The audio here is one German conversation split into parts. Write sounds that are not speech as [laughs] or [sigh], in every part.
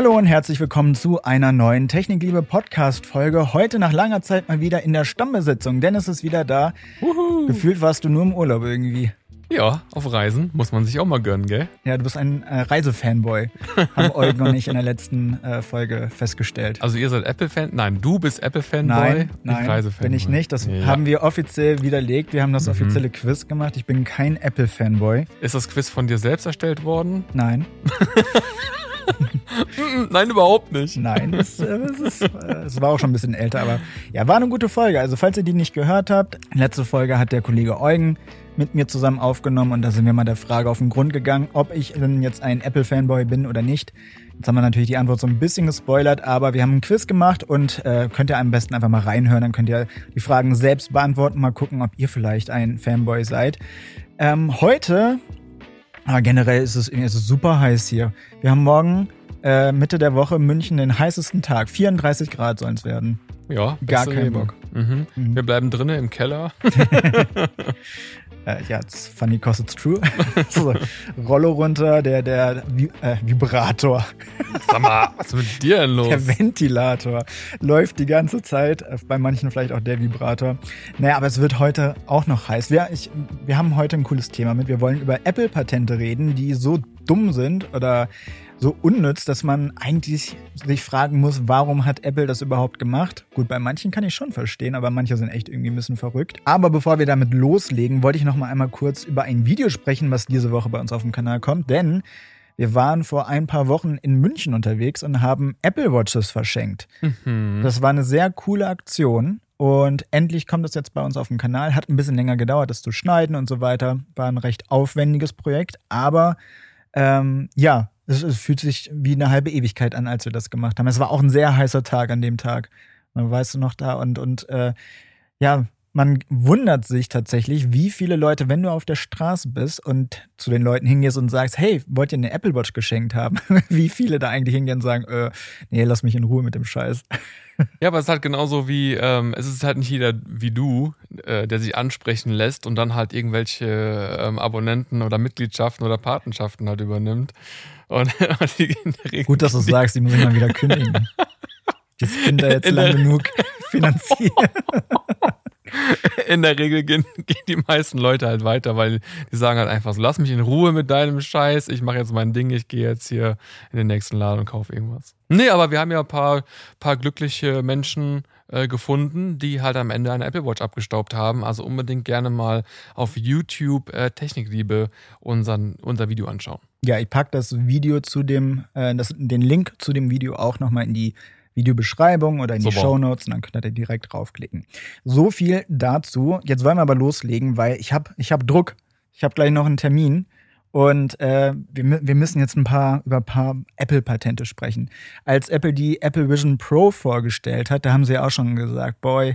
Hallo und herzlich willkommen zu einer neuen Technikliebe Podcast Folge. Heute nach langer Zeit mal wieder in der Stammbesetzung. Dennis ist wieder da. Uhu. Gefühlt warst du nur im Urlaub irgendwie. Ja, auf Reisen muss man sich auch mal gönnen, gell? Ja, du bist ein äh, Reisefanboy. Haben [laughs] Eugen und ich in der letzten äh, Folge festgestellt. Also ihr seid Apple-Fan? Nein, du bist Apple-Fanboy? Nein, nein, bin ich nicht. Das ja. haben wir offiziell widerlegt. Wir haben das offizielle Quiz gemacht. Ich bin kein Apple-Fanboy. Ist das Quiz von dir selbst erstellt worden? Nein. [laughs] [laughs] Nein, überhaupt nicht. Nein, es, äh, es, ist, äh, es war auch schon ein bisschen älter, aber ja, war eine gute Folge. Also falls ihr die nicht gehört habt, letzte Folge hat der Kollege Eugen mit mir zusammen aufgenommen und da sind wir mal der Frage auf den Grund gegangen, ob ich denn jetzt ein Apple-Fanboy bin oder nicht. Jetzt haben wir natürlich die Antwort so ein bisschen gespoilert, aber wir haben ein Quiz gemacht und äh, könnt ihr am besten einfach mal reinhören, dann könnt ihr die Fragen selbst beantworten, mal gucken, ob ihr vielleicht ein Fanboy seid. Ähm, heute, ah, generell ist es, es ist super heiß hier. Wir haben morgen äh, Mitte der Woche in München den heißesten Tag. 34 Grad sollen es werden. Ja, Gar keinen Leben. Bock. Mhm. Mhm. Wir bleiben drinnen im Keller. [laughs] [laughs] Äh, ja, it's funny cause it's true. [laughs] so, Rollo runter, der, der äh, Vibrator, Sag mal, was ist mit dir denn los? der Ventilator läuft die ganze Zeit. Äh, Bei manchen vielleicht auch der Vibrator. Naja, aber es wird heute auch noch heiß. Wir, ich, wir haben heute ein cooles Thema mit. Wir wollen über Apple-Patente reden, die so dumm sind oder so unnütz, dass man eigentlich sich fragen muss, warum hat Apple das überhaupt gemacht? Gut, bei manchen kann ich schon verstehen, aber manche sind echt irgendwie ein bisschen verrückt. Aber bevor wir damit loslegen, wollte ich noch mal einmal kurz über ein Video sprechen, was diese Woche bei uns auf dem Kanal kommt, denn wir waren vor ein paar Wochen in München unterwegs und haben Apple Watches verschenkt. Mhm. Das war eine sehr coole Aktion. Und endlich kommt es jetzt bei uns auf dem Kanal. Hat ein bisschen länger gedauert, das zu schneiden und so weiter. War ein recht aufwendiges Projekt. Aber ähm, ja, es, es fühlt sich wie eine halbe Ewigkeit an, als wir das gemacht haben. Es war auch ein sehr heißer Tag an dem Tag. Man weißt du noch da und, und äh, ja, man wundert sich tatsächlich, wie viele Leute, wenn du auf der Straße bist und zu den Leuten hingehst und sagst, hey, wollt ihr eine Apple Watch geschenkt haben? [laughs] wie viele da eigentlich hingehen und sagen, äh, nee, lass mich in Ruhe mit dem Scheiß. Ja, aber es ist halt genauso wie, ähm, es ist halt nicht jeder wie du, äh, der sich ansprechen lässt und dann halt irgendwelche ähm, Abonnenten oder Mitgliedschaften oder Patenschaften halt übernimmt. Und, [laughs] und die in der Regel, Gut, dass du sagst, die muss ich mal wieder kündigen. Das Kind da jetzt In lang genug finanzieren. in der Regel gehen, gehen die meisten Leute halt weiter, weil die sagen halt einfach so, lass mich in Ruhe mit deinem Scheiß, ich mache jetzt mein Ding, ich gehe jetzt hier in den nächsten Laden und kaufe irgendwas. Nee, aber wir haben ja ein paar, paar glückliche Menschen äh, gefunden, die halt am Ende eine Apple Watch abgestaubt haben. Also unbedingt gerne mal auf YouTube äh, Technikliebe unseren, unser Video anschauen. Ja, ich pack das Video zu dem, äh, das, den Link zu dem Video auch nochmal in die Videobeschreibung oder in die Super. Shownotes und dann könnt ihr direkt draufklicken. So viel dazu. Jetzt wollen wir aber loslegen, weil ich habe ich hab Druck. Ich habe gleich noch einen Termin und äh, wir, wir müssen jetzt ein paar über ein paar Apple-Patente sprechen. Als Apple die Apple Vision Pro vorgestellt hat, da haben sie ja auch schon gesagt, boy,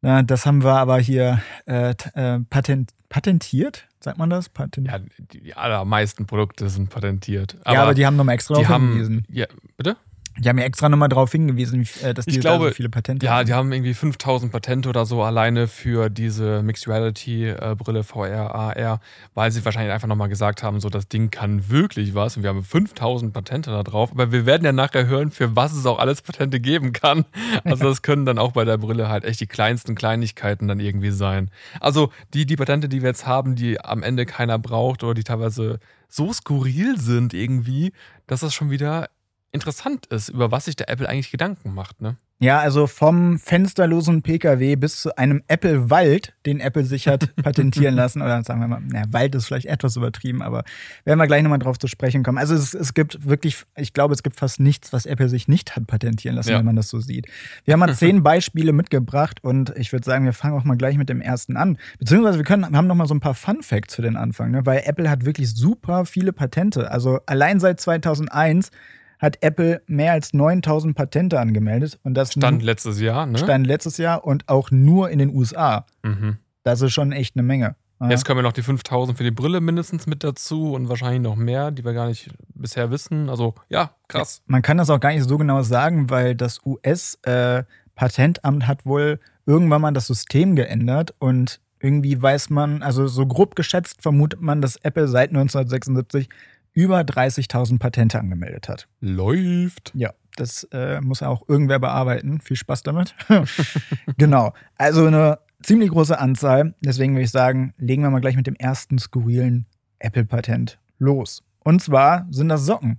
na, das haben wir aber hier äh, äh, patent, patentiert, sagt man das? Patent Ja, die, allermeisten Produkte sind patentiert. ja, aber die haben nochmal extra die haben, ja, bitte? Die haben ja extra nochmal darauf hingewiesen, wie- äh, dass die Ich glaube, so viele Patente Ja, haben. die haben irgendwie 5000 Patente oder so alleine für diese Mixed Reality äh, Brille VR, AR, weil sie wahrscheinlich einfach nochmal gesagt haben, so das Ding kann wirklich was und wir haben 5000 Patente da drauf, aber wir werden ja nachher hören, für was es auch alles Patente geben kann. [laughs] Also das können dann auch bei der Brille halt echt die kleinsten Kleinigkeiten dann irgendwie sein. Also die, die Patente, die wir jetzt haben, die am Ende keiner braucht oder die teilweise so skurril sind irgendwie, dass das schon wieder interessant ist, über was sich der Apple eigentlich Gedanken macht, ne? Ja, also vom fensterlosen PKW bis zu einem Apple-Wald, den Apple sich hat [laughs] patentieren lassen. Oder sagen wir mal, naja, Wald ist vielleicht etwas übertrieben, aber werden wir gleich nochmal drauf zu sprechen kommen. Also es, es gibt wirklich, ich glaube, es gibt fast nichts, was Apple sich nicht hat patentieren lassen, Ja. wenn man das so sieht. Wir haben mal [laughs] zehn Beispiele mitgebracht und ich würde sagen, wir fangen auch mal gleich mit dem ersten an. Beziehungsweise wir können, haben noch mal so ein paar Fun Facts für den Anfang, ne? weil Apple hat wirklich super viele Patente. Also allein seit 2001 hat Apple mehr als 9000 Patente angemeldet und das Stand letztes Jahr, ne? stand letztes Jahr und auch nur in den USA. Mhm. Das ist schon echt eine Menge. Ja. Jetzt kommen ja noch die 5000 für die Brille mindestens mit dazu und wahrscheinlich noch mehr, die wir gar nicht bisher wissen. Also ja, krass. Man kann das auch gar nicht so genau sagen, weil das US-Patentamt hat wohl irgendwann mal das System geändert und irgendwie weiß man, also so grob geschätzt vermutet man, dass Apple seit 1976 über 30.000 Patente angemeldet hat. Läuft. Ja, das äh, muss auch irgendwer bearbeiten. Viel Spaß damit. [laughs] genau. Also eine ziemlich große Anzahl. Deswegen würde ich sagen, legen wir mal gleich mit dem ersten skurrilen Apple-Patent los. Und zwar sind das Socken.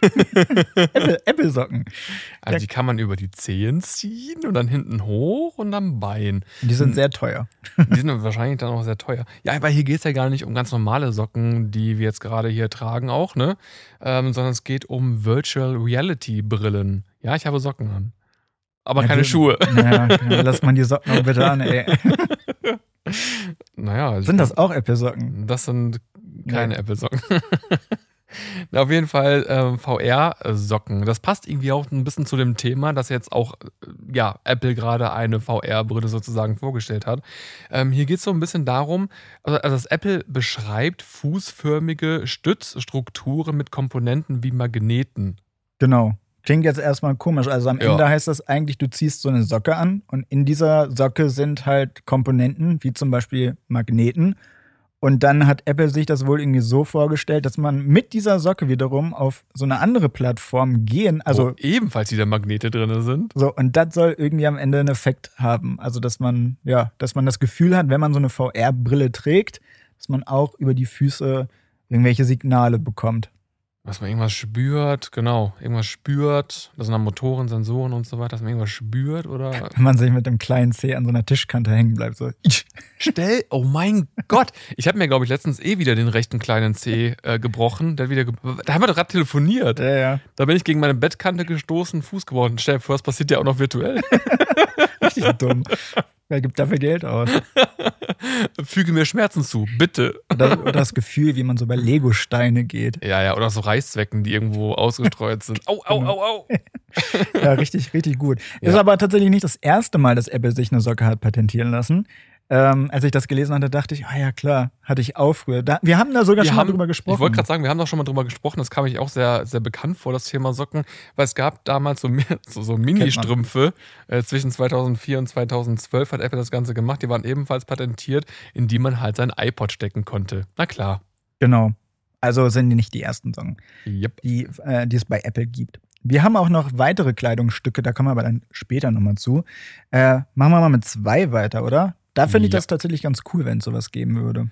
[laughs] Apple-Socken. Also die kann man über die Zehen ziehen und dann hinten hoch und am Bein. Die sind sehr teuer. Die sind wahrscheinlich dann auch sehr teuer. Ja, aber hier geht es ja gar nicht um ganz normale Socken, die wir jetzt gerade hier tragen auch, ne? Ähm, sondern es geht um Virtual Reality Brillen. Ja, ich habe Socken an. Aber Ja, keine du- Schuhe. [laughs] Ja, lass man die Socken auch bitte an, ey. [laughs] Naja, also Sind das auch Apple-Socken? Das sind keine. Apple-Socken. Auf jeden Fall ähm, VR-Socken. Das passt irgendwie auch ein bisschen zu dem Thema, dass jetzt auch äh, ja, Apple gerade eine VR-Brille sozusagen vorgestellt hat. Ähm, hier geht es so ein bisschen darum, also, also dass Apple beschreibt fußförmige Stützstrukturen mit Komponenten wie Magneten. Genau. Klingt jetzt erstmal komisch. Also am Ja. Ende heißt das eigentlich, du ziehst so eine Socke an und in dieser Socke sind halt Komponenten, wie zum Beispiel Magneten. Und dann hat Apple sich das wohl irgendwie so vorgestellt, dass man mit dieser Socke wiederum auf so eine andere Plattform gehen, also wo ebenfalls wieder Magnete drin sind. so, und das soll irgendwie am Ende einen Effekt haben. Also, dass man, ja, dass man das Gefühl hat, wenn man so eine VR-Brille trägt, dass man auch über die Füße irgendwelche Signale bekommt. Dass man irgendwas spürt, genau, irgendwas spürt. Das sind dann Motoren, Sensoren und so weiter, dass man irgendwas spürt oder [laughs] Wenn man sich mit dem kleinen C an so einer Tischkante hängen bleibt, so. Stell, oh mein Gott. Ich habe mir, glaube ich, letztens eh wieder den rechten kleinen C äh, gebrochen. Der wieder ge da haben wir doch gerade telefoniert. Ja, ja. Da bin ich gegen meine Bettkante gestoßen, Fuß geworden. Stell dir vor, das passiert ja auch noch virtuell. [laughs] Richtig dumm. Wer gibt dafür Geld aus? [laughs] Füge mir Schmerzen zu, bitte. Oder, oder das Gefühl, wie man so bei Lego-Steine geht. Ja, ja, oder so Reißzwecken, die irgendwo ausgestreut sind. Au, au, au, au. [laughs] Ja, richtig, richtig gut. Ja. Ist aber tatsächlich nicht das erste Mal, dass Apple sich eine Socke hat patentieren lassen. Ähm, als ich das gelesen hatte, dachte ich, ah ja klar, hatte ich auch früher. Da, wir haben da sogar Wir schon haben- mal drüber gesprochen. Ich wollte gerade sagen, wir haben doch schon mal drüber gesprochen. Das kam mir auch sehr, sehr bekannt vor, das Thema Socken. Weil es gab damals so, so, so Mini-Strümpfe. Äh, zwischen 2004 und 2012 hat Apple das Ganze gemacht. Die waren ebenfalls patentiert, in die man halt sein iPod stecken konnte. Na klar. Genau. Also sind die nicht die ersten Socken, Yep. die, äh, die es bei Apple gibt. Wir haben auch noch weitere Kleidungsstücke, da kommen wir aber dann später nochmal zu. Äh, machen wir mal mit zwei weiter, oder? Da finde ich Ja. das tatsächlich ganz cool, wenn es sowas geben würde.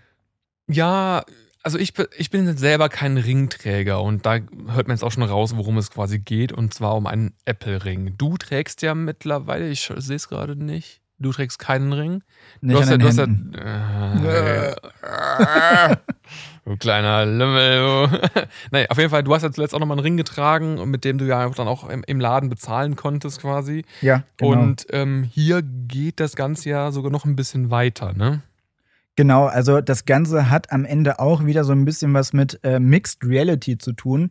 Ja, also ich, bin- ich bin selber kein Ringträger und da hört man jetzt auch schon raus, worum es quasi geht und zwar um einen Apple-Ring. Du trägst ja mittlerweile, ich sehe es gerade nicht, du trägst keinen Ring. Nicht du hast an ja, den du hast ja, äh, [laughs] [laughs] du kleiner Lümmel. Du. [laughs] naja, auf jeden Fall, du hast ja zuletzt auch nochmal einen Ring getragen, mit dem du ja dann auch im, im Laden bezahlen konntest quasi. Ja, genau. Und ähm, hier geht das Ganze ja sogar noch ein bisschen weiter, ne? Genau, also das Ganze hat am Ende auch wieder so ein bisschen was mit äh, Mixed Reality zu tun.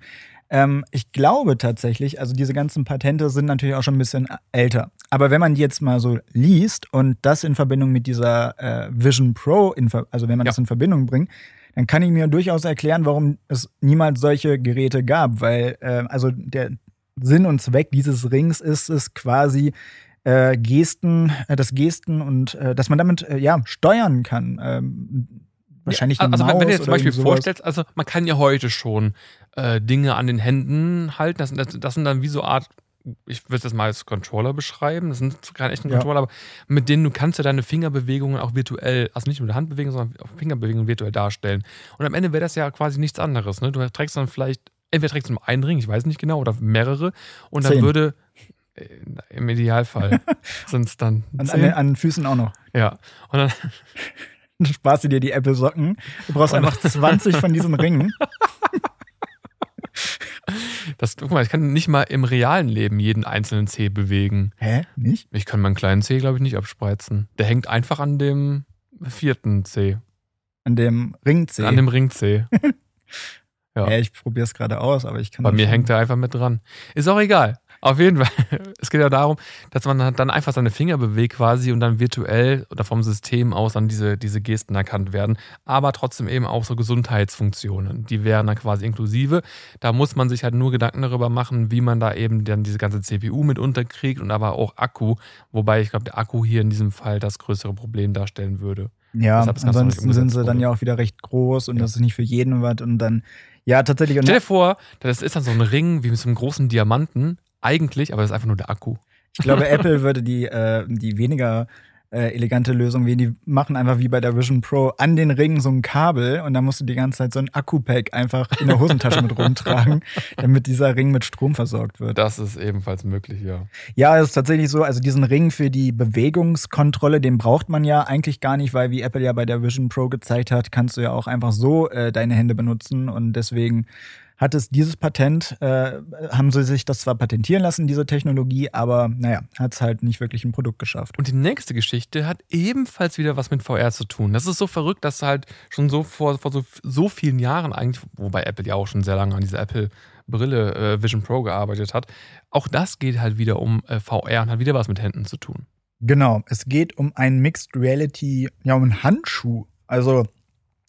Ähm, ich glaube tatsächlich, also diese ganzen Patente sind natürlich auch schon ein bisschen älter. Aber wenn man die jetzt mal so liest und das in Verbindung mit dieser äh, Vision Pro, in, also wenn man Ja. das in Verbindung bringt, dann kann ich mir durchaus erklären, warum es niemals solche Geräte gab. Weil, äh, also der Sinn und Zweck dieses Rings ist es quasi, äh, Gesten, äh, das Gesten und äh, dass man damit äh, ja steuern kann. Ähm, wahrscheinlich Ja, eine also wenn- du dir zum Beispiel vorstellst, also man kann ja heute schon äh, Dinge an den Händen halten. Das, das, das sind dann wie so Art, ich würde das mal als Controller beschreiben. Das sind keine echten Ja. Controller, aber mit denen du kannst du deine Fingerbewegungen auch virtuell, also nicht nur die Handbewegungen, sondern auch Fingerbewegungen virtuell darstellen. Und am Ende wäre das ja quasi nichts anderes. Ne? Du trägst dann vielleicht, entweder trägst du nur einen Ring, ich weiß nicht genau, oder mehrere. Und dann Zehn. würde äh, im Idealfall [laughs] sind es dann An, an, den- an den Füßen auch noch. ja. Und dann, [laughs] Dann sparst du dir die Apple Socken. Du brauchst einfach 20 von diesen [laughs] Ringen. Das, guck mal, ich kann nicht mal im realen Leben jeden einzelnen Zeh bewegen. Hä? Nicht? Ich kann meinen kleinen Zeh, glaube ich, nicht abspreizen. Der hängt einfach an dem vierten Zeh. An dem Ring C. An dem Ringzeh. [laughs] ja. Ja, ich probiere es gerade aus, aber ich kann. Bei mir schon- hängt er einfach mit dran. Ist auch egal. Auf jeden Fall. [laughs] Es geht ja darum, dass man dann einfach seine Finger bewegt quasi und dann virtuell oder vom System aus dann diese, diese Gesten erkannt werden. Aber trotzdem eben auch so Gesundheitsfunktionen. Die wären dann quasi inklusive. Da muss man sich halt nur Gedanken darüber machen, wie man da eben dann diese ganze CPU mit unterkriegt und aber auch Akku. Wobei ich glaube, der Akku hier in diesem Fall das größere Problem darstellen würde. Ja, ansonsten sind sie umgesetzt dann wurde. ja auch wieder recht groß und Ja. das ist nicht für jeden was und dann, ja, tatsächlich. Und Stell dir vor, das ist dann so ein Ring wie mit so einem großen Diamanten. Eigentlich, aber das ist einfach nur der Akku. Ich glaube, [laughs] Apple würde die, äh, die weniger äh, elegante Lösung wählen. Die machen einfach wie bei der Vision Pro an den Ringen so ein Kabel und dann musst du die ganze Zeit so ein Akku-Pack einfach in der Hosentasche mit rumtragen, [laughs] damit dieser Ring mit Strom versorgt wird. Das ist ebenfalls möglich, ja. Ja, es ist tatsächlich so, also diesen Ring für die Bewegungskontrolle, den braucht man ja eigentlich gar nicht, weil wie Apple ja bei der Vision Pro gezeigt hat, kannst du ja auch einfach so äh, deine Hände benutzen und deswegen hat es dieses Patent, äh, haben sie sich das zwar patentieren lassen, diese Technologie, aber naja, hat es halt nicht wirklich ein Produkt geschafft. Und die nächste Geschichte hat ebenfalls wieder was mit VR zu tun. Das ist so verrückt, dass halt schon so vor, vor so, so vielen Jahren eigentlich, wobei Apple ja auch schon sehr lange an dieser Apple-Brille äh, Vision Pro gearbeitet hat, auch das geht halt wieder um äh, VR und hat wieder was mit Händen zu tun. Genau, es geht um einen Mixed Reality, ja, um einen Handschuh. Also,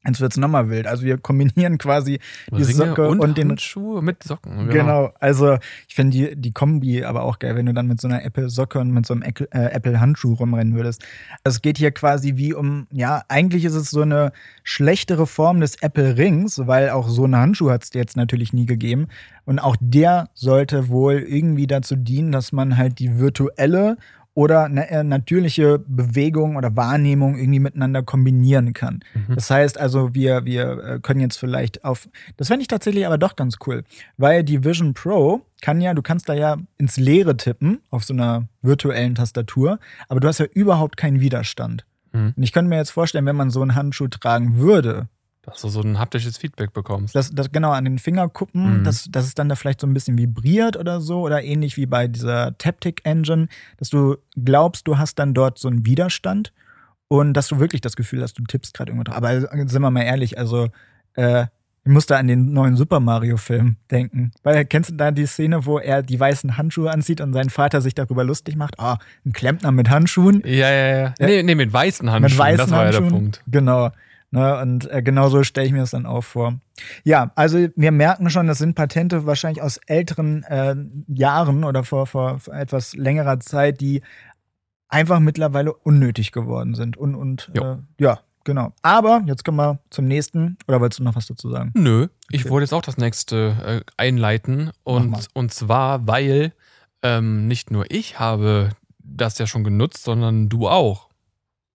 jetzt wird's nochmal wild. Also, wir kombinieren quasi die Ringe Socke und, und, den Handschuhe mit Socken. Genau. also ich finde die, die Kombi aber auch geil, wenn du dann mit so einer Apple-Socke und mit so einem Apple- äh, Apple-Handschuh rumrennen würdest. Also es geht hier quasi wie um, ja, eigentlich ist es so eine schlechtere Form des Apple-Rings, weil auch so einen Handschuh hat es jetzt natürlich nie gegeben. Und auch der sollte wohl irgendwie dazu dienen, dass man halt die virtuelle oder eine äh, natürliche Bewegung oder Wahrnehmung irgendwie miteinander kombinieren kann. Mhm. Das heißt also, wir, wir äh, können jetzt vielleicht auf. Das fände ich tatsächlich aber doch ganz cool, weil die Vision Pro kann ja, du kannst da ja ins Leere tippen auf so einer virtuellen Tastatur, aber du hast ja überhaupt keinen Widerstand. Mhm. Und ich könnte mir jetzt vorstellen, wenn man so einen Handschuh tragen würde, Dass du so ein haptisches Feedback bekommst. dass das genau an den Fingerkuppen, Mhm. dass, dass es dann da vielleicht so ein bisschen vibriert oder so oder ähnlich wie bei dieser Taptic Engine, dass du glaubst, du hast dann dort so einen Widerstand und dass du wirklich das Gefühl hast, du tippst gerade irgendwo drauf. Aber äh, sind wir mal ehrlich, also äh, ich muss da an den neuen Super Mario Film denken. Weil kennst du da die Szene, wo er die weißen Handschuhe anzieht und sein Vater sich darüber lustig macht? Ah, ein Klempner mit Handschuhen. Ja, ja, ja. Nee, nee, mit weißen Handschuhen. Mit weißen das war ja der Handschuhen. Punkt. Genau. Ne, und äh, genau so stelle ich mir das dann auch vor. Ja, also wir merken schon, das sind Patente wahrscheinlich aus älteren äh, Jahren oder vor, vor, etwas längerer Zeit, die einfach mittlerweile unnötig geworden sind. Und, und äh, ja, genau. Aber jetzt kommen wir zum nächsten. Oder wolltest du noch was dazu sagen? Nö, ich Okay. wollte jetzt auch das nächste äh, einleiten. Und, und zwar, weil ähm, nicht nur ich habe das ja schon genutzt, sondern du auch.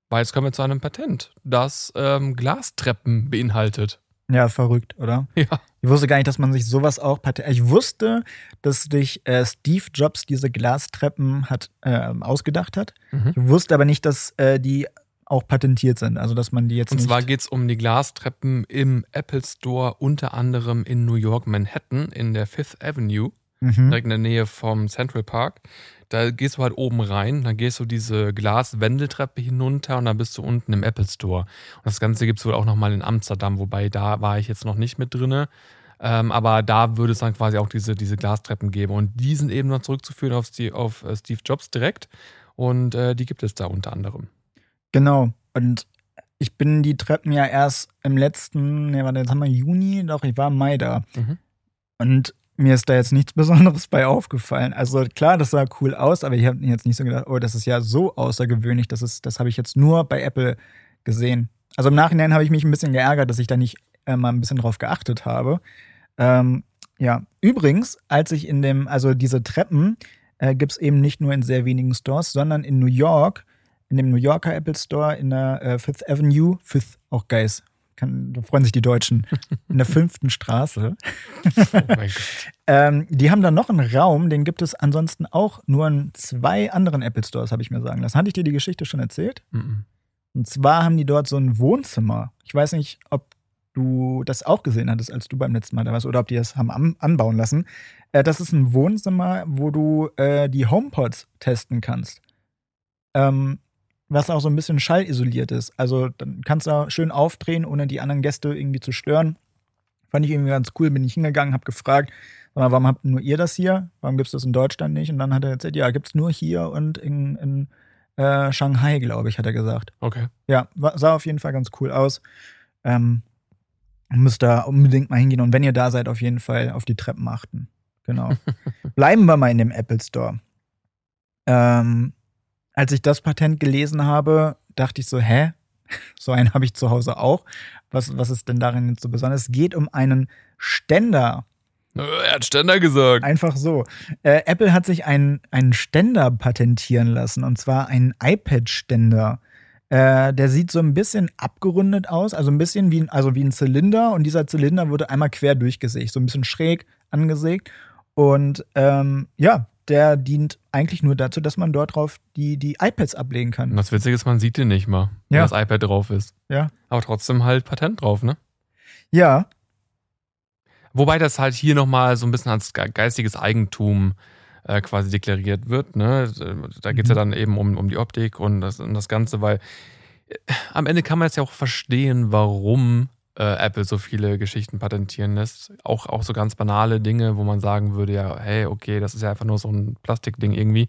Weil jetzt kommen wir zu einem Patent, das ähm, Glastreppen beinhaltet. Ja, verrückt, oder? [laughs] Ja. Ich wusste gar nicht, dass man sich sowas auch patentiert. Ich wusste, dass sich äh, Steve Jobs diese Glastreppen hat äh, ausgedacht hat. Mhm. Ich wusste aber nicht, dass äh, die auch patentiert sind. Also, dass man die jetzt Und zwar geht es um die Glastreppen im Apple Store, unter anderem in New York, Manhattan, in der Fifth Avenue. Mhm. direkt in der Nähe vom Central Park. Da gehst du halt oben rein, dann gehst du diese Glaswendeltreppe hinunter und dann bist du unten im Apple Store. Und das Ganze gibt es wohl auch nochmal in Amsterdam, wobei da war ich jetzt noch nicht mit drinne. Ähm, aber da würde es dann quasi auch diese, diese Glastreppen geben. Und die sind eben noch zurückzuführen auf, Steve, auf äh, Steve Jobs direkt. Und äh, die gibt es da unter anderem. Genau. Und ich bin die Treppen ja erst im letzten, ne, warte, jetzt haben wir Juni, doch, ich war im Mai da. Mhm. Und mir ist da jetzt nichts Besonderes bei aufgefallen. Also klar, das sah cool aus, aber ich habe jetzt nicht so gedacht, oh, das ist ja so außergewöhnlich, das, das habe ich jetzt nur bei Apple gesehen. Also im Nachhinein habe ich mich ein bisschen geärgert, dass ich da nicht äh, mal ein bisschen drauf geachtet habe. Ähm, ja, übrigens, als ich in dem, also diese Treppen äh, gibt es eben nicht nur in sehr wenigen Stores, sondern in New York, in dem New Yorker Apple Store in der äh, Fifth Avenue, Fifth, auch geil, kann, da freuen sich die Deutschen, in der [laughs] fünften Straße. Oh. Ähm, die haben dann noch einen Raum, den gibt es ansonsten auch nur in zwei anderen Apple Stores, habe ich mir sagen lassen. Hatte ich dir die Geschichte schon erzählt? Mhm. Und zwar haben die dort so ein Wohnzimmer. Ich weiß nicht, ob du das auch gesehen hattest, als du beim letzten Mal da warst, oder ob die das haben an anbauen lassen. Äh, das ist ein Wohnzimmer, wo du äh, die HomePods testen kannst. Ähm, was auch so ein bisschen schallisoliert ist. Also dann kannst du da schön aufdrehen, ohne die anderen Gäste irgendwie zu stören. Fand ich irgendwie ganz cool, bin ich hingegangen, habe gefragt, mal, warum habt nur ihr das hier? Warum gibt es das in Deutschland nicht? Und dann hat er erzählt, ja, gibt es nur hier und in, in äh, Shanghai, glaube ich, hat er gesagt. Okay. Ja, sah auf jeden Fall ganz cool aus. Ähm, müsst da unbedingt mal hingehen und wenn ihr da seid, auf jeden Fall auf die Treppen achten. Genau. [laughs] Bleiben wir mal in dem Apple Store. Ähm, als ich das Patent gelesen habe, dachte ich so, hä? [laughs] So einen habe ich zu Hause auch. Was, was ist denn darin jetzt so besonders? Es geht um einen Ständer. Er hat Ständer gesagt. Einfach so. Äh, Apple hat sich einen, einen Ständer patentieren lassen, und zwar einen iPad-Ständer. Äh, der sieht so ein bisschen abgerundet aus, also ein bisschen wie ein, also wie ein Zylinder. Und dieser Zylinder wurde einmal quer durchgesägt, so ein bisschen schräg angesägt. Und ähm, ja, der dient eigentlich nur dazu, dass man dort drauf die, die iPads ablegen kann. Und das Witzige ist, man sieht den nicht mal, wenn Ja. das iPad drauf ist. Ja. Aber trotzdem halt Patent drauf, ne? Ja, Wobei das halt hier nochmal so ein bisschen als ge- geistiges Eigentum äh, quasi deklariert wird. Ne? Da geht es ja Mhm. dann eben um, um die Optik und das, und das Ganze, weil äh, am Ende kann man jetzt ja auch verstehen, warum äh, Apple so viele Geschichten patentieren lässt. Auch, auch so ganz banale Dinge, wo man sagen würde, ja, hey, okay, das ist ja einfach nur so ein Plastikding irgendwie,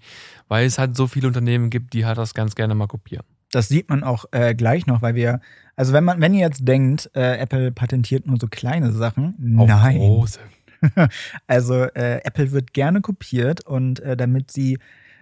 weil es halt so viele Unternehmen gibt, die halt das ganz gerne mal kopieren. das sieht man auch äh, gleich noch, weil wir, also wenn man, wenn ihr jetzt denkt, äh, Apple patentiert nur so kleine Sachen, Auch nein. große. [laughs] Also äh, Apple wird gerne kopiert und äh, damit sie,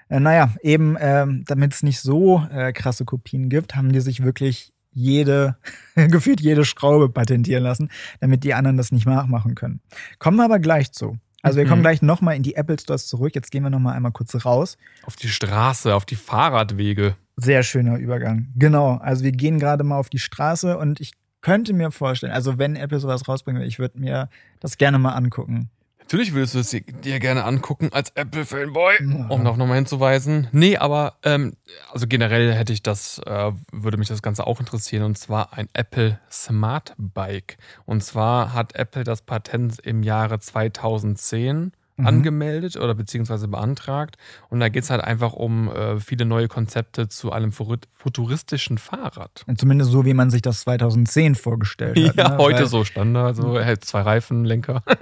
äh, naja, eben, ähm, damit es nicht so äh, krasse Kopien gibt, haben die sich wirklich jede, [laughs] gefühlt jede Schraube patentieren lassen, damit die anderen das nicht nachmachen können. Kommen wir aber gleich zu. Also wir Mhm. kommen gleich nochmal in die Apple Stores zurück. Jetzt gehen wir nochmal einmal kurz raus. Auf die Straße, auf die Fahrradwege. Sehr schöner Übergang. Genau. Also wir gehen gerade mal auf die Straße und ich könnte mir vorstellen, also wenn Apple sowas rausbringen will, ich würde mir das gerne mal angucken. Natürlich würdest du es dir- dir gerne angucken als Apple-Fanboy, Ja. um darauf nochmal hinzuweisen. Nee, aber ähm, also generell hätte ich das, äh, würde mich das Ganze auch interessieren, und zwar ein Apple Smart Bike. Und zwar hat Apple das Patent im Jahre 2010 Mhm. angemeldet oder beziehungsweise beantragt. Und da geht es halt einfach um äh, viele neue Konzepte zu einem futuristischen Fahrrad. Und Zumindest so, wie man sich das 2010 vorgestellt hat. Ja, ne? heute Weil- so Standard, so hält zwei Reifenlenker. [laughs]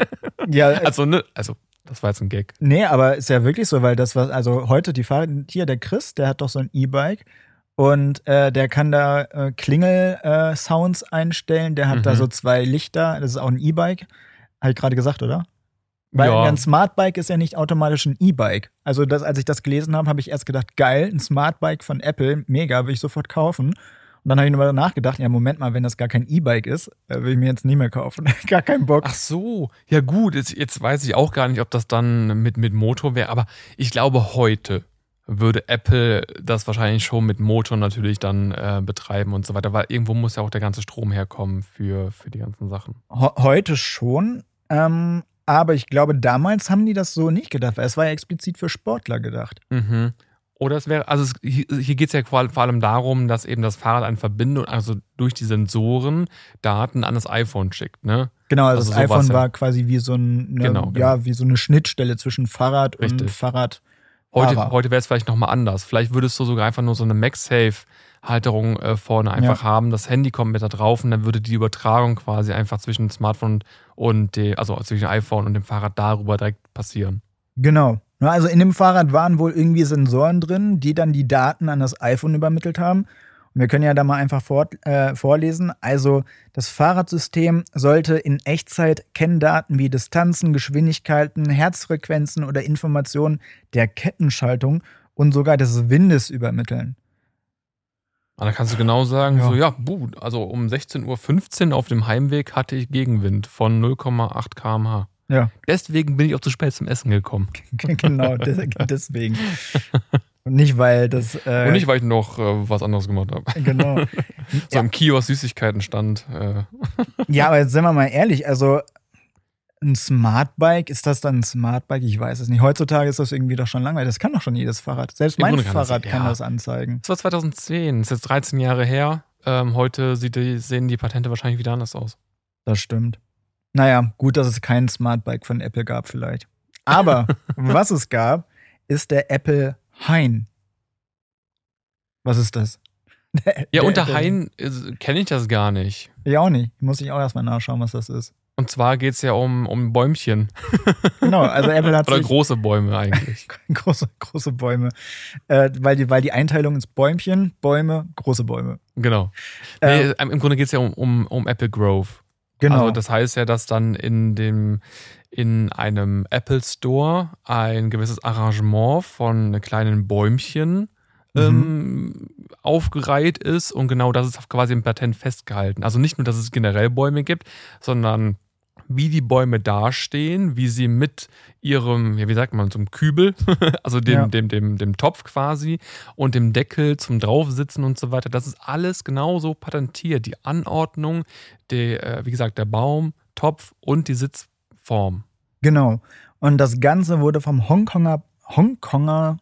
Ja, Also, ne, also, das war jetzt ein Gag. nee, aber ist ja wirklich so, weil das was, also heute die Fahrer, hier der Chris, der hat doch so ein E-Bike und äh, der kann da äh, Klingel-Sounds einstellen, der hat da Mhm. so zwei Lichter, das ist auch ein E-Bike. Habe ich gerade gesagt, oder? Weil Ja. ein Smartbike ist ja nicht automatisch ein E-Bike. Also das, als ich das gelesen habe, habe ich erst gedacht, geil, ein Smartbike von Apple, mega, will ich sofort kaufen. Und dann habe ich darüber nachgedacht, ja, Moment mal, wenn das gar kein E-Bike ist, äh, will ich mir jetzt nicht mehr kaufen. [laughs] gar keinen Bock. Ach so, ja gut, jetzt, jetzt weiß ich auch gar nicht, ob das dann mit, mit Motor wäre, aber ich glaube, heute würde Apple das wahrscheinlich schon mit Motor natürlich dann äh, betreiben und so weiter, weil irgendwo muss ja auch der ganze Strom herkommen für, für die ganzen Sachen. Ho heute schon, ähm, aber ich glaube, damals haben die das so nicht gedacht, weil es war ja explizit für Sportler gedacht. Mhm. Oder es wäre, also es, hier, geht es ja vor allem darum, dass eben das Fahrrad eine Verbindung, also durch die Sensoren Daten an das iPhone schickt, ne? Genau, also, Also das iPhone ja. war quasi wie so ein, ne, Genau, genau. ja, wie so eine Schnittstelle zwischen Fahrrad und Richtig. Fahrrad. Heute, heute wäre es vielleicht nochmal anders. Vielleicht würdest du sogar einfach nur so eine MagSafe-Halterung äh, vorne einfach haben. Das Handy kommt mit da drauf und dann würde die Übertragung quasi einfach zwischen Smartphone und dem, also zwischen iPhone und dem Fahrrad darüber direkt passieren. Genau. Also in dem Fahrrad waren wohl irgendwie Sensoren drin, die dann die Daten an das iPhone übermittelt haben. Und wir können ja da mal einfach vor, äh, vorlesen. Also das Fahrradsystem sollte in Echtzeit Kenndaten wie Distanzen, Geschwindigkeiten, Herzfrequenzen oder Informationen der Kettenschaltung und sogar des Windes übermitteln. Und da kannst du genau sagen, Ja. so ja, buh, also um 16.15 Uhr auf dem Heimweg hatte ich Gegenwind von 0,8 km/h. Ja, Deswegen bin ich auch zu spät zum Essen gekommen. [laughs] genau, des- deswegen. Und nicht, weil das. Äh, Und nicht, weil ich noch äh, was anderes gemacht habe. Genau. [laughs] So im Kiosk Süßigkeiten stand. Äh, Ja, aber jetzt sind wir mal ehrlich, also ein Smartbike, ist das dann ein Smartbike? Ich weiß es nicht. Heutzutage ist das irgendwie doch schon langweilig. Das kann doch schon jedes Fahrrad. Selbst Im mein Grunde kann das- Fahrrad kann ja. das anzeigen. das war 2010, das ist jetzt 13 Jahre her. Ähm, heute die, sehen die Patente wahrscheinlich wieder anders aus. Das stimmt. Naja, gut, dass es kein Smartbike von Apple gab, vielleicht. Aber [laughs] was es gab, ist der Apple Hein. Was ist das? Der- Ja, der unter Apple- Hain äh, kenne ich das gar nicht. Ich auch nicht. Muss ich auch erstmal nachschauen, was das ist. Und zwar geht es ja um, um Bäumchen. [laughs] Genau, also Apple [laughs] hat Oder sich große Bäume eigentlich. [laughs] große, große Bäume. Äh, weil, die, weil die Einteilung ist Bäumchen, Bäume, große Bäume. genau. Äh, Nee, Im Grunde geht es ja um, um, um Apple Grove. Genau. Also das heißt ja, dass dann in dem in einem Apple Store ein gewisses Arrangement von kleinen Bäumchen mhm. ähm, aufgereiht ist und genau das ist quasi im Patent festgehalten. Also nicht nur, dass es generell Bäume gibt, sondern wie die Bäume dastehen, wie sie mit ihrem, ja, wie sagt man, zum Kübel, [laughs] also dem, ja. dem, dem, dem Topf quasi und dem Deckel zum Draufsitzen und so weiter. Das ist alles genauso patentiert. Die Anordnung, die, äh, wie gesagt, der Baum, Topf und die Sitzform. Genau. Und das Ganze wurde vom Hongkonger, Hongkonger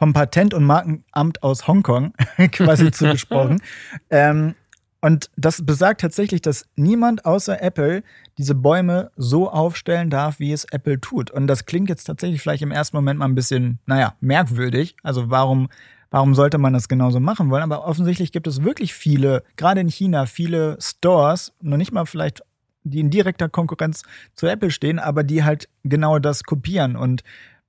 vom Patent- und Markenamt aus Hongkong [laughs] quasi [laughs] zugesprochen. ähm, und das besagt tatsächlich, dass niemand außer Apple diese Bäume so aufstellen darf, wie es Apple tut. Und das klingt jetzt tatsächlich vielleicht im ersten Moment mal ein bisschen, naja, merkwürdig. Also warum, warum sollte man das genauso machen wollen? Aber offensichtlich gibt es wirklich viele, gerade in China, viele Stores, noch nicht mal vielleicht, die in direkter Konkurrenz zu Apple stehen, aber die halt genau das kopieren und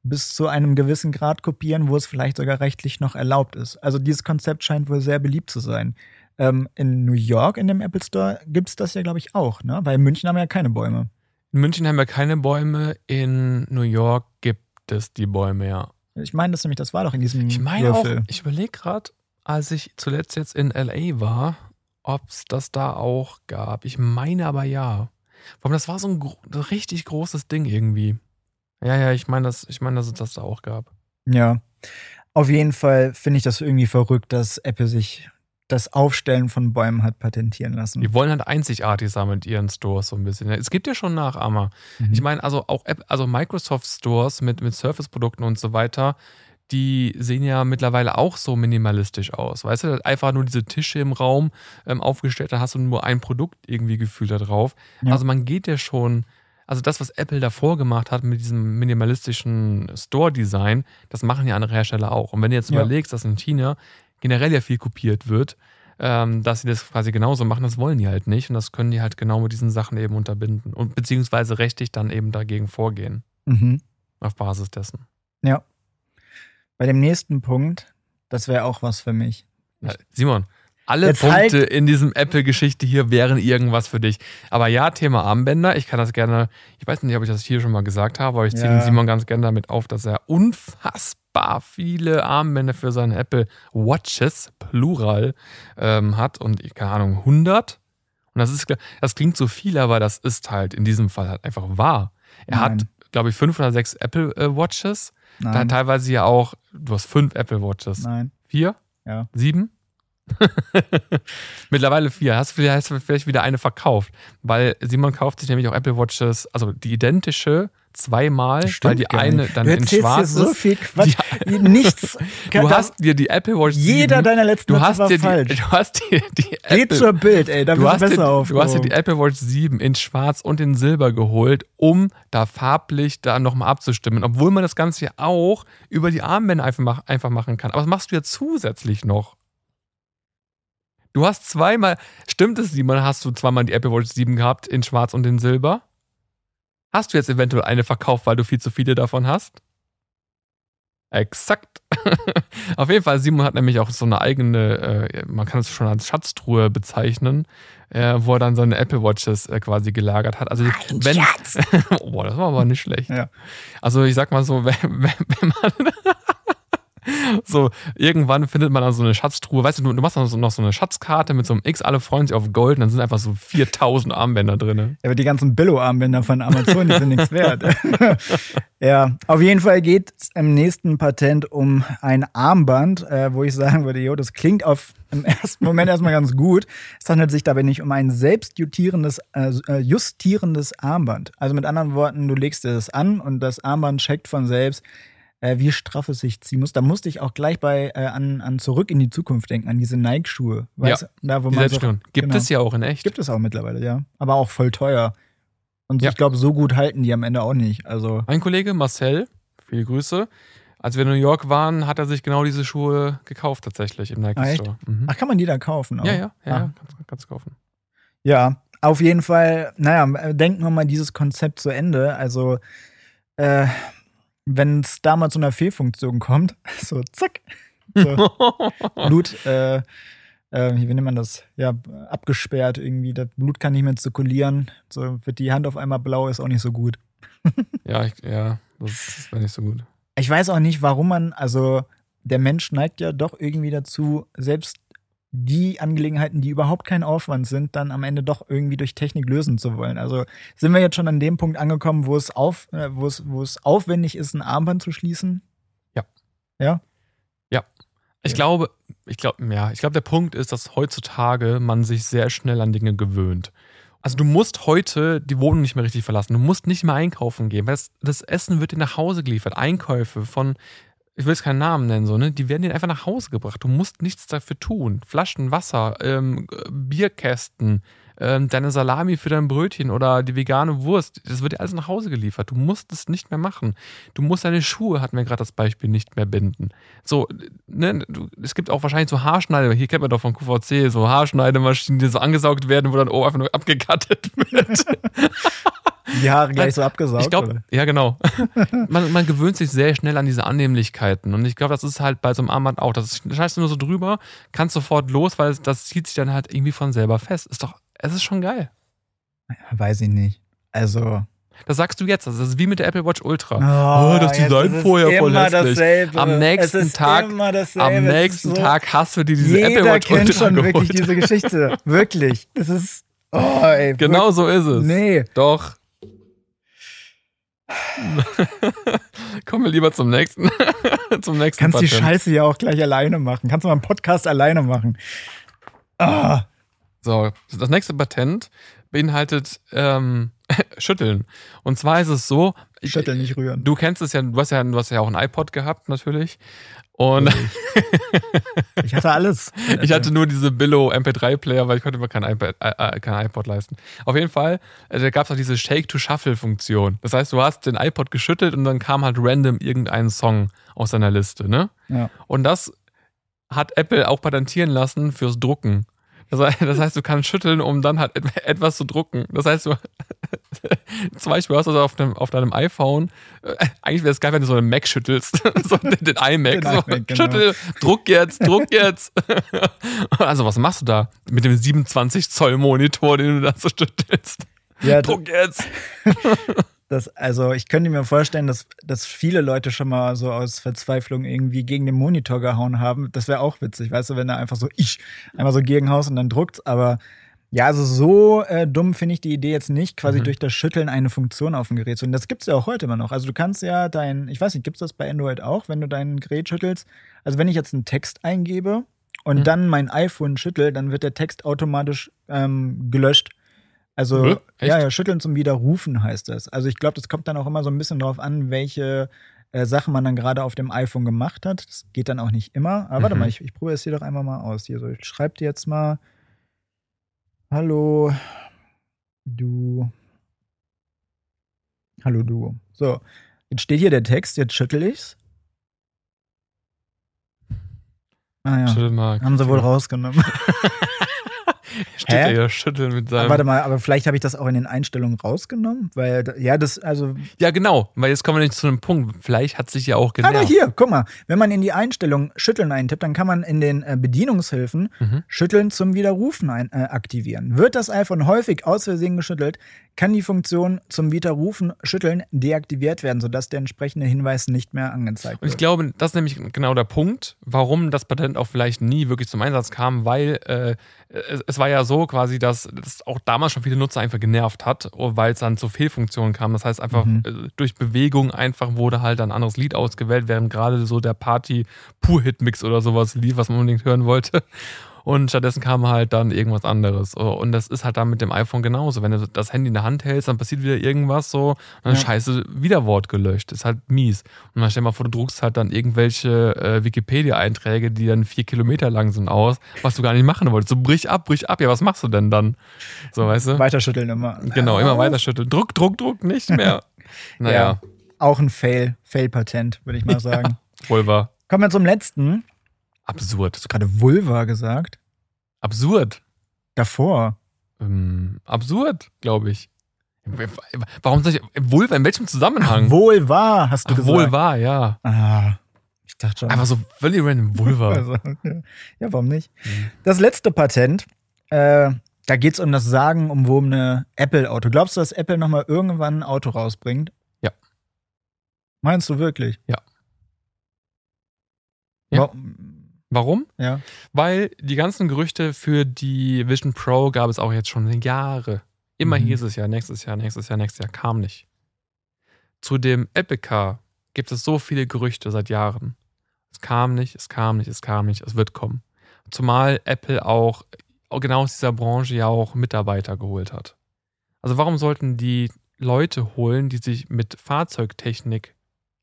bis zu einem gewissen Grad kopieren, wo es vielleicht sogar rechtlich noch erlaubt ist. Also dieses Konzept scheint wohl sehr beliebt zu sein. Ähm, in New York in dem Apple Store gibt es das ja, glaube ich, auch, ne? Weil in München haben wir ja keine Bäume. In München haben wir keine Bäume, in New York gibt es die Bäume, ja. Ich meine, das nämlich, das war doch in diesem Ich meine auch, ich überlege gerade, als ich zuletzt jetzt in LA war, ob es das da auch gab. Ich meine aber ja. Vor allem, das war so ein, ein richtig großes Ding irgendwie. Ja, ja, ich meine, dass, ich mein, dass es das da auch gab. Ja. Auf jeden Fall finde ich das irgendwie verrückt, dass Apple sich das Aufstellen von Bäumen hat patentieren lassen. Die wollen halt einzigartig sein mit ihren Stores so ein bisschen. Es gibt ja schon Nachahmer. Mhm. Ich meine, also auch App, also Microsoft Stores mit, mit Surface-Produkten und so weiter, die sehen ja mittlerweile auch so minimalistisch aus. Weißt du, einfach nur diese Tische im Raum ähm, aufgestellt, da hast du nur ein Produkt irgendwie gefühlt da drauf. Ja. Also man geht ja schon, also das, was Apple davor gemacht hat mit diesem minimalistischen Store-Design, das machen ja andere Hersteller auch. Und wenn du jetzt ja. überlegst, dass in China generell ja viel kopiert wird, ähm, dass sie das quasi genauso machen, das wollen die halt nicht. Und das können die halt genau mit diesen Sachen eben unterbinden und beziehungsweise rechtlich dann eben dagegen vorgehen. Mhm. Auf Basis dessen. Ja. Bei dem nächsten Punkt, das wäre auch was für mich. Ja, Simon, alle Jetzt Punkte halt in diesem Apple-Geschichte hier wären irgendwas für dich. Aber ja, Thema Armbänder, ich kann das gerne, ich weiß nicht, ob ich das hier schon mal gesagt habe, aber ich ziehe ja. Simon ganz gerne damit auf, dass er unfassbar unfassbar viele Armbänder für seine Apple Watches, Plural, ähm, hat und, keine Ahnung, 100. Und das ist, das klingt so viel, aber das ist halt in diesem Fall halt einfach wahr. Er Nein. hat, glaube ich, fünf oder sechs Apple äh, Watches. Nein. Dann teilweise ja auch, du hast fünf Apple Watches. Nein. Vier? Ja. Sieben? [laughs] Mittlerweile vier. Hast du vielleicht wieder eine verkauft? Weil Simon kauft sich nämlich auch Apple Watches, also die identische zweimal, weil die eine dann in schwarz ist. so viel Quatsch. Die, [laughs] Nichts. Du hast dir die Apple Watch Jeder 7, deiner letzten du hast war dir falsch. Die, [laughs] du hast dir die Apple, zur Bild, ey, da bist du besser auf. Du hast dir die Apple Watch 7 in schwarz und in silber geholt, um da farblich da nochmal abzustimmen. Obwohl man das Ganze ja auch über die Armbänder einfach, einfach machen kann. Aber was machst du ja zusätzlich noch? Du hast zweimal, stimmt es, Simon, hast du zweimal die Apple Watch 7 gehabt, in schwarz und in silber? Hast du jetzt eventuell eine verkauft, weil du viel zu viele davon hast? Exakt. [laughs] Auf jeden Fall, Simon hat nämlich auch so eine eigene, äh, man kann es schon als Schatztruhe bezeichnen, äh, wo er dann seine Apple Watches äh, quasi gelagert hat. Also, Ein wenn. Schatz. [laughs] boah, das war aber nicht schlecht. Ja. Also, ich sag mal so, wenn, [laughs] wenn, wenn man. So, irgendwann findet man dann so eine Schatztruhe. Weißt du, du, machst dann so, noch so eine Schatzkarte mit so einem X, alle freuen sich auf Gold und dann sind einfach so 4000 Armbänder drin. Ja, aber die ganzen Billo-Armbänder von Amazon, die sind nichts wert. [laughs] ja, auf jeden Fall geht es im nächsten Patent um ein Armband, äh, wo ich sagen würde, jo, das klingt auf im ersten Moment erstmal ganz gut. Es handelt sich dabei nicht um ein selbstjustierendes äh, äh, justierendes Armband. Also mit anderen Worten, du legst es an und das Armband checkt von selbst, äh, wie straff es sich ziehen muss. Da musste ich auch gleich bei äh, an, an Zurück in die Zukunft denken, an diese Nike-Schuhe. Ja, da, wo man so, Gibt genau, es ja auch in echt. Gibt es auch mittlerweile, ja. Aber auch voll teuer. Und ja. ich glaube, so gut halten die am Ende auch nicht. Also Ein Kollege, Marcel, viele Grüße. Als wir in New York waren, hat er sich genau diese Schuhe gekauft, tatsächlich im Nike ah, Store. Mhm. Ach, kann man die da kaufen? Auch? Ja, ja, ja, ah. kannst, kannst kaufen. Ja, auf jeden Fall, naja, denken wir mal dieses Konzept zu Ende. Also, äh, wenn es da mal zu einer Fehlfunktion kommt, [laughs] so zack, so, [laughs] Blut, äh, äh, wie nennt man das? Ja, abgesperrt irgendwie. Das Blut kann nicht mehr zirkulieren. So wird die Hand auf einmal blau, ist auch nicht so gut. [laughs] ja, ich, ja, das wäre nicht so gut. Ich weiß auch nicht, warum man, also der Mensch neigt ja doch irgendwie dazu, selbst die Angelegenheiten, die überhaupt kein Aufwand sind, dann am Ende doch irgendwie durch Technik lösen zu wollen. Also sind wir jetzt schon an dem Punkt angekommen, wo es auf, äh, wo es, wo es aufwendig ist, ein Armband zu schließen? Ja. Ja? Ja. Ich Ja. glaube, ich glaube, ja, ich glaube, der Punkt ist, dass heutzutage man sich sehr schnell an Dinge gewöhnt. Also du musst heute die Wohnung nicht mehr richtig verlassen. Du musst nicht mehr einkaufen gehen, weil das, das Essen wird dir nach Hause geliefert. Einkäufe von, ich will jetzt keinen Namen nennen, so, ne? Die werden dir einfach nach Hause gebracht. Du musst nichts dafür tun. Flaschen, Wasser, ähm, Bierkästen, ähm, deine Salami für dein Brötchen oder die vegane Wurst, das wird dir alles nach Hause geliefert. Du musst es nicht mehr machen. Du musst deine Schuhe, hatten wir gerade das Beispiel, nicht mehr binden. So, ne, du, es gibt auch wahrscheinlich so Haarschneide, hier kennt man doch von QVC, so Haarschneidemaschinen, die so angesaugt werden, wo dann oben einfach nur abgekattet [laughs] wird. Die Haare gleich so abgesaugt? Ich glaube, ja, genau. man, man gewöhnt sich sehr schnell an diese Annehmlichkeiten. Und ich glaube, das ist halt bei so einem Armband auch. Das scheißt du nur so drüber, kannst sofort los, weil das zieht sich dann halt irgendwie von selber fest. Ist doch, es ist schon geil. Weiß ich nicht. Also. Das sagst du jetzt. Das ist wie mit der Apple Watch Ultra. Oh, das jetzt Design vorher voll immer hässlich. Dasselbe. Am nächsten Tag- Immer dasselbe. Am nächsten so, Tag hast du dir diese Jeder Apple Watch kennt Ultra schon geholt. wirklich diese Geschichte. wirklich. Das ist. Oh, ey. [laughs] Genau so ist es. Nee. Doch. [laughs] Kommen wir lieber zum nächsten. [laughs] zum nächsten Kannst die Patent. Scheiße ja auch gleich alleine machen. Kannst du mal einen Podcast alleine machen. Ah. So, das nächste Patent beinhaltet ähm, [laughs] Schütteln. Und zwar ist es so, ich, Schütteln, nicht rühren. du kennst es ja, du hast ja, du hast ja auch ein iPod gehabt natürlich. Und [laughs] Ich hatte alles. ich hatte nur diese Billo MP3-Player, weil ich konnte mir kein, iPad, äh, äh, kein iPod leisten. Auf jeden Fall, äh, da gab es auch diese Shake-to-Shuffle-Funktion. Das heißt, du hast den iPod geschüttelt und dann kam halt random irgendein Song aus deiner Liste, ne? Ja. Und das hat Apple auch patentieren lassen fürs Drucken. Das heißt, das heißt, du kannst schütteln, um dann halt et- etwas zu drucken. Das heißt, du [laughs] zum Beispiel hast du also auf, dem, auf deinem iPhone, äh, eigentlich wäre es geil, wenn du so einen Mac schüttelst, [laughs] so den, den iMac, Den so, iMac, genau. schüttel, druck jetzt, druck jetzt. [laughs] also was machst du da mit dem 27 Zoll Monitor, den du da so schüttelst? Ja, Druck jetzt. Das, also ich könnte mir vorstellen, dass, dass viele Leute schon mal so aus Verzweiflung irgendwie gegen den Monitor gehauen haben. Das wäre auch witzig, weißt du, wenn er einfach so ich einmal so gegenhaust und dann druckt's. Aber ja, also so äh, dumm finde ich die Idee jetzt nicht, quasi Mhm. durch das Schütteln eine Funktion auf dem Gerät zu. Und das gibt's ja auch heute immer noch. Also du kannst ja dein, ich weiß nicht, gibt's das bei Android auch, wenn du dein Gerät schüttelst? Also wenn ich jetzt einen Text eingebe und Mhm. dann mein iPhone schüttel, dann wird der Text automatisch ähm, gelöscht. Also? Echt? ja, ja, schütteln zum Widerrufen heißt das. Also, ich glaube, das kommt dann auch immer so ein bisschen drauf an, welche äh, Sachen man dann gerade auf dem iPhone gemacht hat. Das geht dann auch nicht immer. Aber warte Mhm. mal, ich, ich probiere es hier doch einmal mal aus. Hier so, ich schreibe dir jetzt mal: Hallo, du. Hallo, du. So, jetzt steht hier der Text, jetzt schüttel ich's. Ah ja, Schüttel mal. haben sie wohl rausgenommen. [laughs] [laughs] Steht Hä? er hier schütteln mit Aber seinem. warte mal, aber vielleicht habe ich das auch in den Einstellungen rausgenommen, weil ja, das also Ja, genau. Weil jetzt kommen wir nicht zu einem Punkt. Vielleicht hat sich ja auch genervt. Aber hier, guck mal, wenn man in die Einstellung Schütteln eintippt, dann kann man in den äh, Bedienungshilfen Mhm. Schütteln zum Widerrufen ein, äh, aktivieren. Wird das iPhone häufig aus Versehen geschüttelt, kann die Funktion zum Widerrufen Schütteln deaktiviert werden, sodass der entsprechende Hinweis nicht mehr angezeigt Und ich wird. glaube, das ist nämlich genau der Punkt, warum das Patent auch vielleicht nie wirklich zum Einsatz kam, weil äh, es, es war ja so quasi, dass das auch damals schon viele Nutzer einfach genervt hat, weil es dann zu Fehlfunktionen kam. Das heißt einfach Mhm. äh, durch Bewegung einfach wurde halt ein anderes Lied ausgewählt, während gerade so der Party Pur-Hit-Mix oder sowas lief, was man unbedingt hören wollte. Und stattdessen kam halt dann irgendwas anderes. Und das ist halt dann mit dem iPhone genauso. Wenn du das Handy in der Hand hältst, dann passiert wieder irgendwas so und dann Ja. scheiße, wieder Wort gelöscht. Ist halt mies. Und dann stell dir mal vor, du druckst halt dann irgendwelche äh, Wikipedia-Einträge, die dann vier Kilometer lang sind, aus, was du gar nicht machen wolltest. So brich ab, brich ab. Ja, was machst du denn dann? So, weißt du? Weiter schütteln immer. Genau, immer weiter schütteln. Druck, Druck, Druck, nicht mehr. [laughs] Naja, Ja. Auch ein Fail, Fail-Patent, würde ich mal sagen. Vulva. Kommen wir zum letzten. Absurd. Hast du gerade Vulva gesagt? Absurd. Davor. Ähm, absurd, glaube ich. Warum soll ich. Vulva, in welchem Zusammenhang? Wohl wahr, hast du Ach, gesagt. wahr, ja. Ah, ich dachte schon. Einfach so völlig random Vulva. [laughs] Also, ja, warum nicht? Mhm. Das letzte Patent, äh, da geht es um das sagenumwobene Apple-Auto. Glaubst du, dass Apple nochmal irgendwann ein Auto rausbringt? Ja. Meinst du wirklich? Ja. Ja. Warum? Ja. Weil die ganzen Gerüchte für die Vision Pro gab es auch jetzt schon Jahre. Immer Mhm. hieß es ja, nächstes Jahr, nächstes Jahr, nächstes Jahr, kam nicht. Zu dem Epic Car gibt es so viele Gerüchte seit Jahren. Es kam nicht, es kam nicht, es kam nicht, es wird kommen. Zumal Apple auch auch genau aus dieser Branche ja auch Mitarbeiter geholt hat. Also warum sollten die Leute holen, die sich mit Fahrzeugtechnik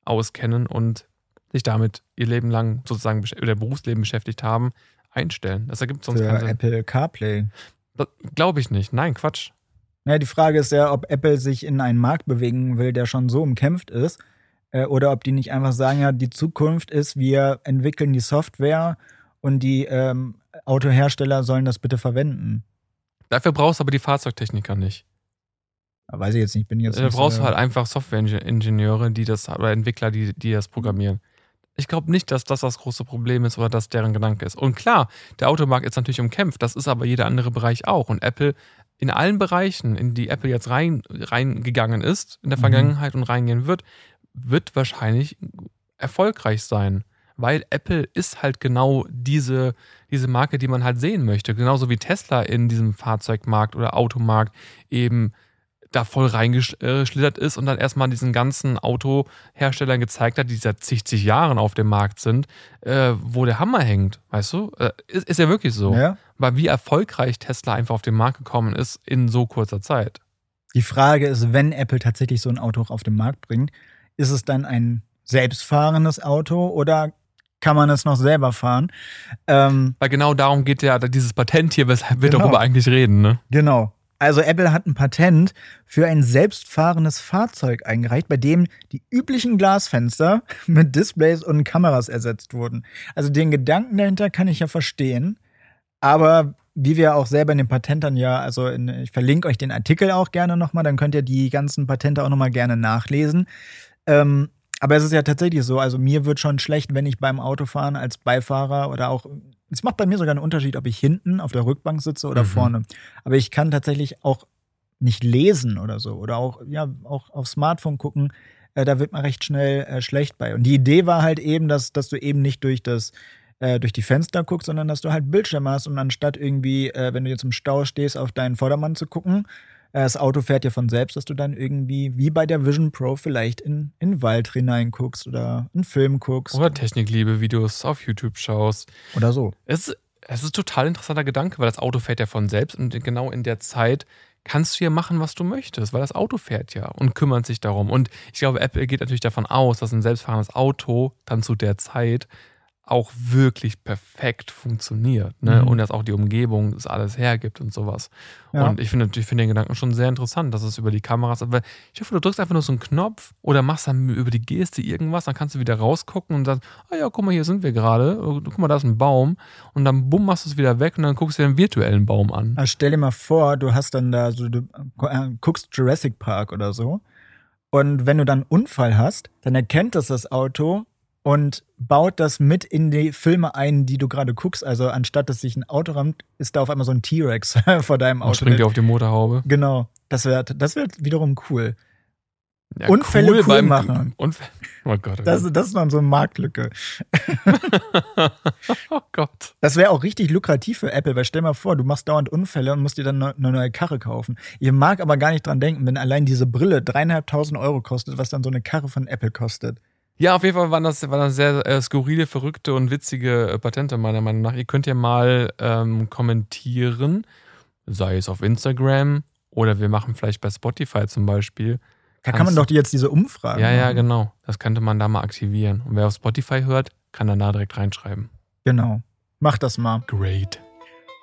auskennen und sich damit ihr Leben lang sozusagen oder Berufsleben beschäftigt haben, einstellen? Das ergibt sonst Für keinen Sinn. Apple CarPlay. Glaube ich nicht. Nein, Quatsch. Ja, die Frage ist ja, ob Apple sich in einen Markt bewegen will, der schon so umkämpft ist, äh, oder ob die nicht einfach sagen, ja, die Zukunft ist, wir entwickeln die Software und die ähm, Autohersteller sollen das bitte verwenden. Dafür brauchst du aber die Fahrzeugtechniker nicht. Weiß ich jetzt nicht, ich bin jetzt Da brauchst so, du halt einfach Software-Ingenieure, die das, oder Entwickler, die, die das programmieren. Ich glaube nicht, dass das das große Problem ist oder dass deren Gedanke ist. Und klar, der Automarkt ist natürlich umkämpft, das ist aber jeder andere Bereich auch. Und Apple in allen Bereichen, in die Apple jetzt rein, reingegangen ist, in der Mhm. Vergangenheit und reingehen wird, wird wahrscheinlich erfolgreich sein. Weil Apple ist halt genau diese, diese Marke, die man halt sehen möchte. Genauso wie Tesla in diesem Fahrzeugmarkt oder Automarkt eben da voll reingeschlittert ist und dann erstmal diesen ganzen Autoherstellern gezeigt hat, die seit zig, zig Jahren auf dem Markt sind, äh, wo der Hammer hängt. Weißt du? Äh, ist, ist ja wirklich so. Ja? Weil wie erfolgreich Tesla einfach auf den Markt gekommen ist in so kurzer Zeit. Die Frage ist, wenn Apple tatsächlich so ein Auto auf den Markt bringt, ist es dann ein selbstfahrendes Auto oder kann man es noch selber fahren? Ähm, Weil genau darum geht ja dieses Patent hier, weshalb wir Genau. darüber eigentlich reden. Ne? Genau. Also Apple hat ein Patent für ein selbstfahrendes Fahrzeug eingereicht, bei dem die üblichen Glasfenster [laughs] mit Displays und Kameras ersetzt wurden. Also den Gedanken dahinter kann ich ja verstehen, aber wie wir auch selber in den Patentern ja, also in, ich verlinke euch den Artikel auch gerne nochmal, dann könnt ihr die ganzen Patente auch nochmal gerne nachlesen. Ähm, aber es ist ja tatsächlich so, also mir wird schon schlecht, wenn ich beim Autofahren als Beifahrer oder auch, es macht bei mir sogar einen Unterschied, ob ich hinten auf der Rückbank sitze oder Mhm. vorne. Aber ich kann tatsächlich auch nicht lesen oder so oder auch, ja, auch auf Smartphone gucken. Äh, da wird man recht schnell äh, schlecht bei. Und die Idee war halt eben, dass, dass du eben nicht durch das äh, durch die Fenster guckst, sondern dass du halt Bildschirm hast und anstatt irgendwie, äh, wenn du jetzt im Stau stehst, auf deinen Vordermann zu gucken, das Auto fährt ja von selbst, dass du dann irgendwie, wie bei der Vision Pro, vielleicht in, in den Wald hineinguckst oder einen Film guckst Oder Technikliebe-Videos auf YouTube schaust. oder so. Es, es ist ein total interessanter Gedanke, weil das Auto fährt ja von selbst und genau in der Zeit kannst du ja machen, was du möchtest, weil das Auto fährt ja und kümmert sich darum. Und ich glaube, Apple geht natürlich davon aus, dass ein selbstfahrendes Auto dann zu der Zeit auch wirklich perfekt funktioniert ne? Mhm. und dass auch die Umgebung das alles hergibt und sowas. Ja. Und ich finde ich finde den Gedanken schon sehr interessant, dass es über die Kameras, aber ich hoffe, du drückst einfach nur so einen Knopf oder machst dann über die Geste irgendwas, dann kannst du wieder rausgucken und sagst, ah ja, guck mal, hier sind wir gerade, Oh, guck mal, da ist ein Baum und dann bumm, machst du es wieder weg und dann guckst du dir einen virtuellen Baum an. Also stell dir mal vor, du hast dann da so, du äh, guckst Jurassic Park oder so. Und wenn du dann einen Unfall hast, dann erkennt das das Auto und baut das mit in die Filme ein, die du gerade guckst. Also anstatt dass sich ein Auto rammt, ist da auf einmal so ein T-Rex [laughs] vor deinem Und Auto. springt dir auf die Motorhaube. Genau. Das wäre das wär wiederum cool. Ja, Unfälle cool machen. Unfä oh Gott, oh Das, Gott. das ist dann so eine Marktlücke. [laughs] oh Gott. Das wäre auch richtig lukrativ für Apple, weil stell mal vor, du machst dauernd Unfälle und musst dir dann eine neue Karre kaufen. Ich mag aber gar nicht dran denken, wenn allein diese Brille dreieinhalbtausend Euro kostet, was dann so eine Karre von Apple kostet. Ja, auf jeden Fall waren das, waren das sehr äh, skurrile, verrückte und witzige äh, Patente, meiner Meinung nach. Ihr könnt ja mal ähm, kommentieren, sei es auf Instagram oder wir machen vielleicht bei Spotify zum Beispiel. Da kann man doch jetzt diese Umfragen Ja, ja, genau. Das könnte man da mal aktivieren. Und wer auf Spotify hört, kann dann da direkt reinschreiben. Genau. Macht das mal. Great.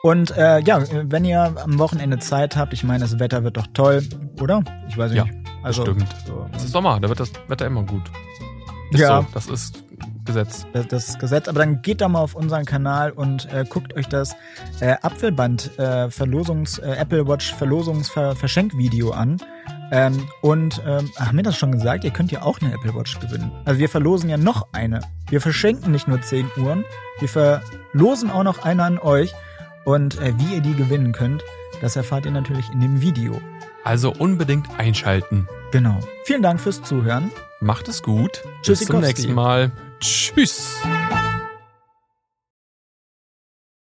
Und äh, ja, wenn ihr am Wochenende Zeit habt, ich meine, das Wetter wird doch toll, oder? Ich weiß Ja, nicht. also, stimmt. So. Es ist Sommer, da wird das Wetter immer gut. Ist Ja. so, das ist Gesetz. das, das Gesetz. Aber dann geht da mal auf unseren Kanal und äh, guckt euch das äh, Apfelband äh, Verlosungs äh, Apple Watch Verlosungs Ver Verschenkvideo an. Ähm, und ähm, haben wir das schon gesagt? Ihr könnt ja auch eine Apple Watch gewinnen. Also wir verlosen ja noch eine. Wir verschenken nicht nur 10 Uhren, wir verlosen auch noch eine an euch. Und äh, wie ihr die gewinnen könnt, das erfahrt ihr natürlich in dem Video. Also unbedingt einschalten. Genau. Vielen Dank fürs Zuhören. Macht es gut. Bis zum nächsten Mal. Tschüss.